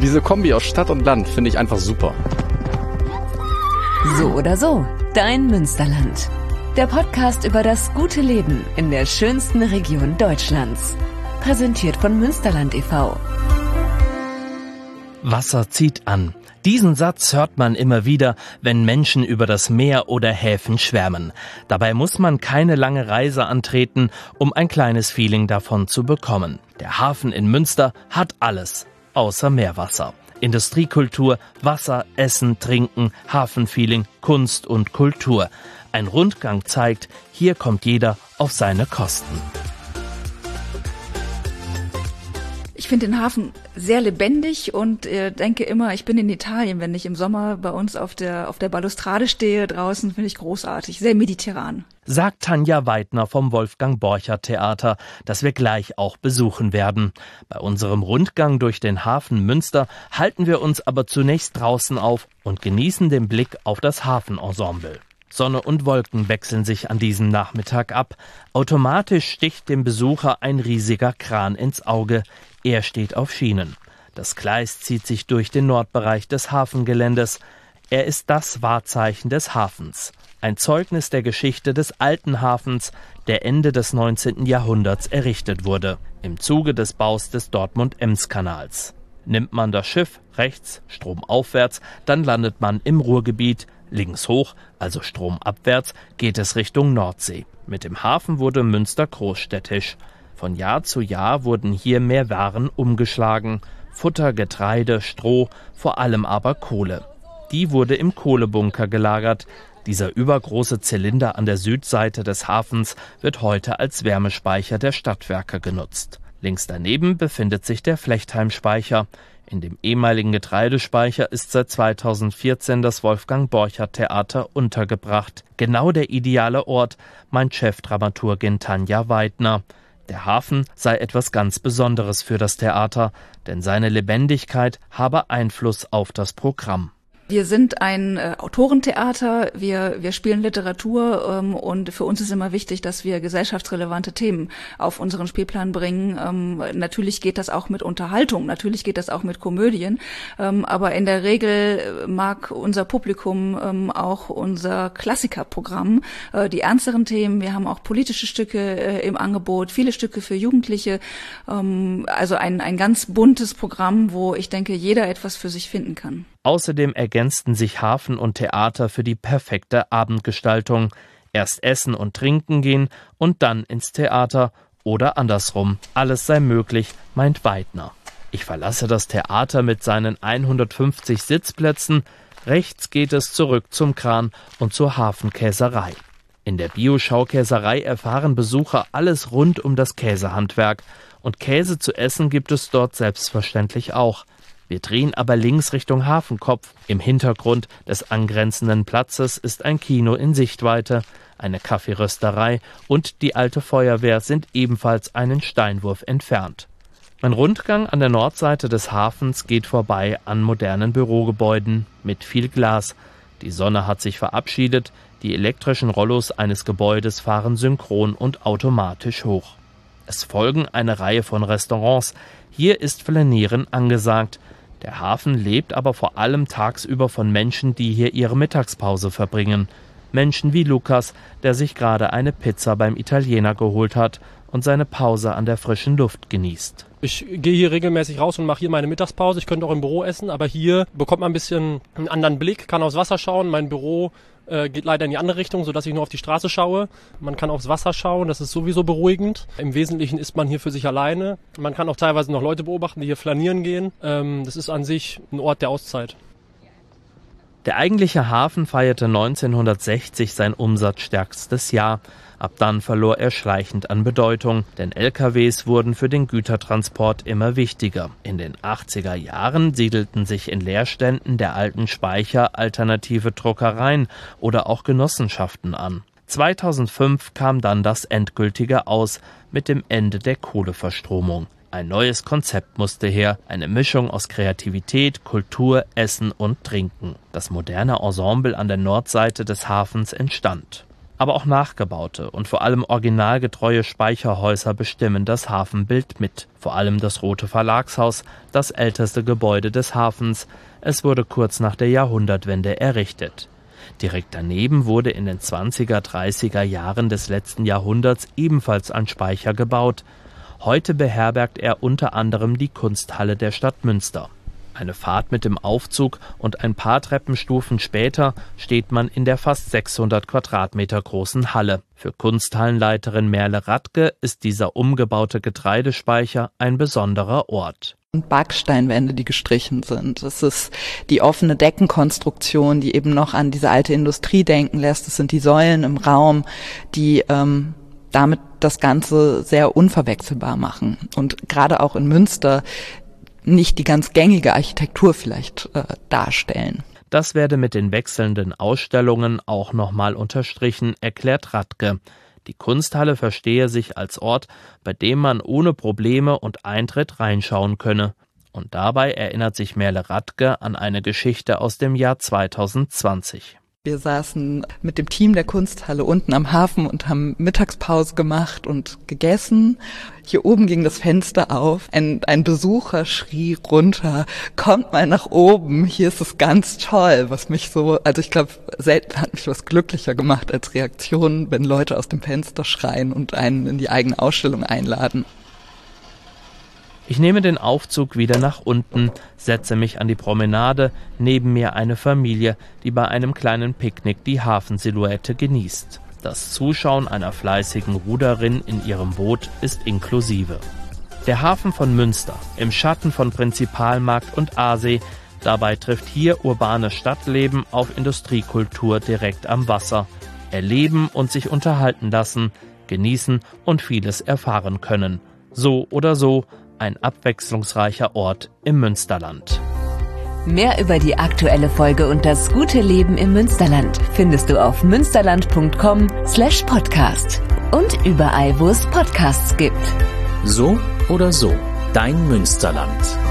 Diese Kombi aus Stadt und Land finde ich einfach super. So oder so, dein Münsterland. Der Podcast über das gute Leben in der schönsten Region Deutschlands. Präsentiert von Münsterland e.V. Wasser zieht an. Diesen Satz hört man immer wieder, wenn Menschen über das Meer oder Häfen schwärmen. Dabei muss man keine lange Reise antreten, um ein kleines Feeling davon zu bekommen. Der Hafen in Münster hat alles, außer Meerwasser. Industriekultur, Wasser, Essen, Trinken, Hafenfeeling, Kunst und Kultur. Ein Rundgang zeigt, hier kommt jeder auf seine Kosten. Ich finde den Hafen sehr lebendig und äh, denke immer, ich bin in Italien, wenn ich im Sommer bei uns auf der, auf der Balustrade stehe draußen, finde ich großartig, sehr mediterran. Sagt Tanja Weidner vom Wolfgang Borcher Theater, das wir gleich auch besuchen werden. Bei unserem Rundgang durch den Hafen Münster halten wir uns aber zunächst draußen auf und genießen den Blick auf das Hafenensemble. Sonne und Wolken wechseln sich an diesem Nachmittag ab. Automatisch sticht dem Besucher ein riesiger Kran ins Auge. Er steht auf Schienen. Das Gleis zieht sich durch den Nordbereich des Hafengeländes. Er ist das Wahrzeichen des Hafens. Ein Zeugnis der Geschichte des alten Hafens, der Ende des 19. Jahrhunderts errichtet wurde, im Zuge des Baus des Dortmund-Ems-Kanals. Nimmt man das Schiff rechts, stromaufwärts, dann landet man im Ruhrgebiet, links hoch, also stromabwärts, geht es Richtung Nordsee. Mit dem Hafen wurde Münster großstädtisch. Von Jahr zu Jahr wurden hier mehr Waren umgeschlagen. Futter, Getreide, Stroh, vor allem aber Kohle. Die wurde im Kohlebunker gelagert. Dieser übergroße Zylinder an der Südseite des Hafens wird heute als Wärmespeicher der Stadtwerke genutzt. Links daneben befindet sich der Flechtheim-Speicher. In dem ehemaligen Getreidespeicher ist seit 2014 das Wolfgang Borcher Theater untergebracht. Genau der ideale Ort, meint Chefdramaturgin Tanja Weidner. Der Hafen sei etwas ganz Besonderes für das Theater, denn seine Lebendigkeit habe Einfluss auf das Programm. Wir sind ein äh, Autorentheater, wir, wir spielen Literatur ähm, und für uns ist immer wichtig, dass wir gesellschaftsrelevante Themen auf unseren Spielplan bringen. Ähm, natürlich geht das auch mit Unterhaltung, natürlich geht das auch mit Komödien, ähm, aber in der Regel mag unser Publikum ähm, auch unser Klassikerprogramm, äh, die ernsteren Themen. Wir haben auch politische Stücke äh, im Angebot, viele Stücke für Jugendliche, ähm, also ein, ein ganz buntes Programm, wo ich denke, jeder etwas für sich finden kann. Außerdem ergänzten sich Hafen und Theater für die perfekte Abendgestaltung. Erst essen und trinken gehen und dann ins Theater oder andersrum. Alles sei möglich, meint Weidner. Ich verlasse das Theater mit seinen 150 Sitzplätzen. Rechts geht es zurück zum Kran und zur Hafenkäserei. In der Bio-Schaukäserei erfahren Besucher alles rund um das Käsehandwerk. Und Käse zu essen gibt es dort selbstverständlich auch. Wir drehen aber links Richtung Hafenkopf. Im Hintergrund des angrenzenden Platzes ist ein Kino in Sichtweite, eine Kaffeerösterei und die alte Feuerwehr sind ebenfalls einen Steinwurf entfernt. Mein Rundgang an der Nordseite des Hafens geht vorbei an modernen Bürogebäuden mit viel Glas. Die Sonne hat sich verabschiedet, die elektrischen Rollos eines Gebäudes fahren synchron und automatisch hoch. Es folgen eine Reihe von Restaurants. Hier ist Flanieren angesagt. Der Hafen lebt aber vor allem tagsüber von Menschen, die hier ihre Mittagspause verbringen. Menschen wie Lukas, der sich gerade eine Pizza beim Italiener geholt hat und seine Pause an der frischen Luft genießt. Ich gehe hier regelmäßig raus und mache hier meine Mittagspause. Ich könnte auch im Büro essen, aber hier bekommt man ein bisschen einen anderen Blick, kann aufs Wasser schauen. Mein Büro äh, geht leider in die andere Richtung, sodass ich nur auf die Straße schaue. Man kann aufs Wasser schauen, das ist sowieso beruhigend. Im Wesentlichen ist man hier für sich alleine. Man kann auch teilweise noch Leute beobachten, die hier flanieren gehen. Ähm, das ist an sich ein Ort der Auszeit. Der eigentliche Hafen feierte 1960 sein umsatzstärkstes Jahr. Ab dann verlor er schleichend an Bedeutung, denn LKWs wurden für den Gütertransport immer wichtiger. In den 80er Jahren siedelten sich in Leerständen der alten Speicher alternative Druckereien oder auch Genossenschaften an. 2005 kam dann das endgültige Aus mit dem Ende der Kohleverstromung. Ein neues Konzept musste her, eine Mischung aus Kreativität, Kultur, Essen und Trinken. Das moderne Ensemble an der Nordseite des Hafens entstand. Aber auch nachgebaute und vor allem originalgetreue Speicherhäuser bestimmen das Hafenbild mit. Vor allem das Rote Verlagshaus, das älteste Gebäude des Hafens. Es wurde kurz nach der Jahrhundertwende errichtet. Direkt daneben wurde in den 20er, 30er Jahren des letzten Jahrhunderts ebenfalls ein Speicher gebaut. Heute beherbergt er unter anderem die Kunsthalle der Stadt Münster. Eine Fahrt mit dem Aufzug und ein paar Treppenstufen später steht man in der fast 600 Quadratmeter großen Halle. Für Kunsthallenleiterin Merle Radke ist dieser umgebaute Getreidespeicher ein besonderer Ort. Backsteinwände, die gestrichen sind. Es ist die offene Deckenkonstruktion, die eben noch an diese alte Industrie denken lässt. Es sind die Säulen im Raum, die ähm, damit das Ganze sehr unverwechselbar machen. Und gerade auch in Münster nicht die ganz gängige Architektur vielleicht äh, darstellen. Das werde mit den wechselnden Ausstellungen auch nochmal unterstrichen, erklärt Radke. Die Kunsthalle verstehe sich als Ort, bei dem man ohne Probleme und Eintritt reinschauen könne. Und dabei erinnert sich Merle Radke an eine Geschichte aus dem Jahr 2020. Wir saßen mit dem Team der Kunsthalle unten am Hafen und haben Mittagspause gemacht und gegessen. Hier oben ging das Fenster auf. Ein, ein Besucher schrie runter, kommt mal nach oben, hier ist es ganz toll, was mich so, also ich glaube, selten hat mich was glücklicher gemacht als Reaktion, wenn Leute aus dem Fenster schreien und einen in die eigene Ausstellung einladen. Ich nehme den Aufzug wieder nach unten, setze mich an die Promenade, neben mir eine Familie, die bei einem kleinen Picknick die Hafensilhouette genießt. Das Zuschauen einer fleißigen Ruderin in ihrem Boot ist inklusive. Der Hafen von Münster, im Schatten von Prinzipalmarkt und Aasee, dabei trifft hier urbanes Stadtleben auf Industriekultur direkt am Wasser. Erleben und sich unterhalten lassen, genießen und vieles erfahren können. So oder so, ein abwechslungsreicher Ort im Münsterland. Mehr über die aktuelle Folge und das gute Leben im Münsterland findest du auf münsterland.com/podcast und überall, wo es Podcasts gibt. So oder so, dein Münsterland.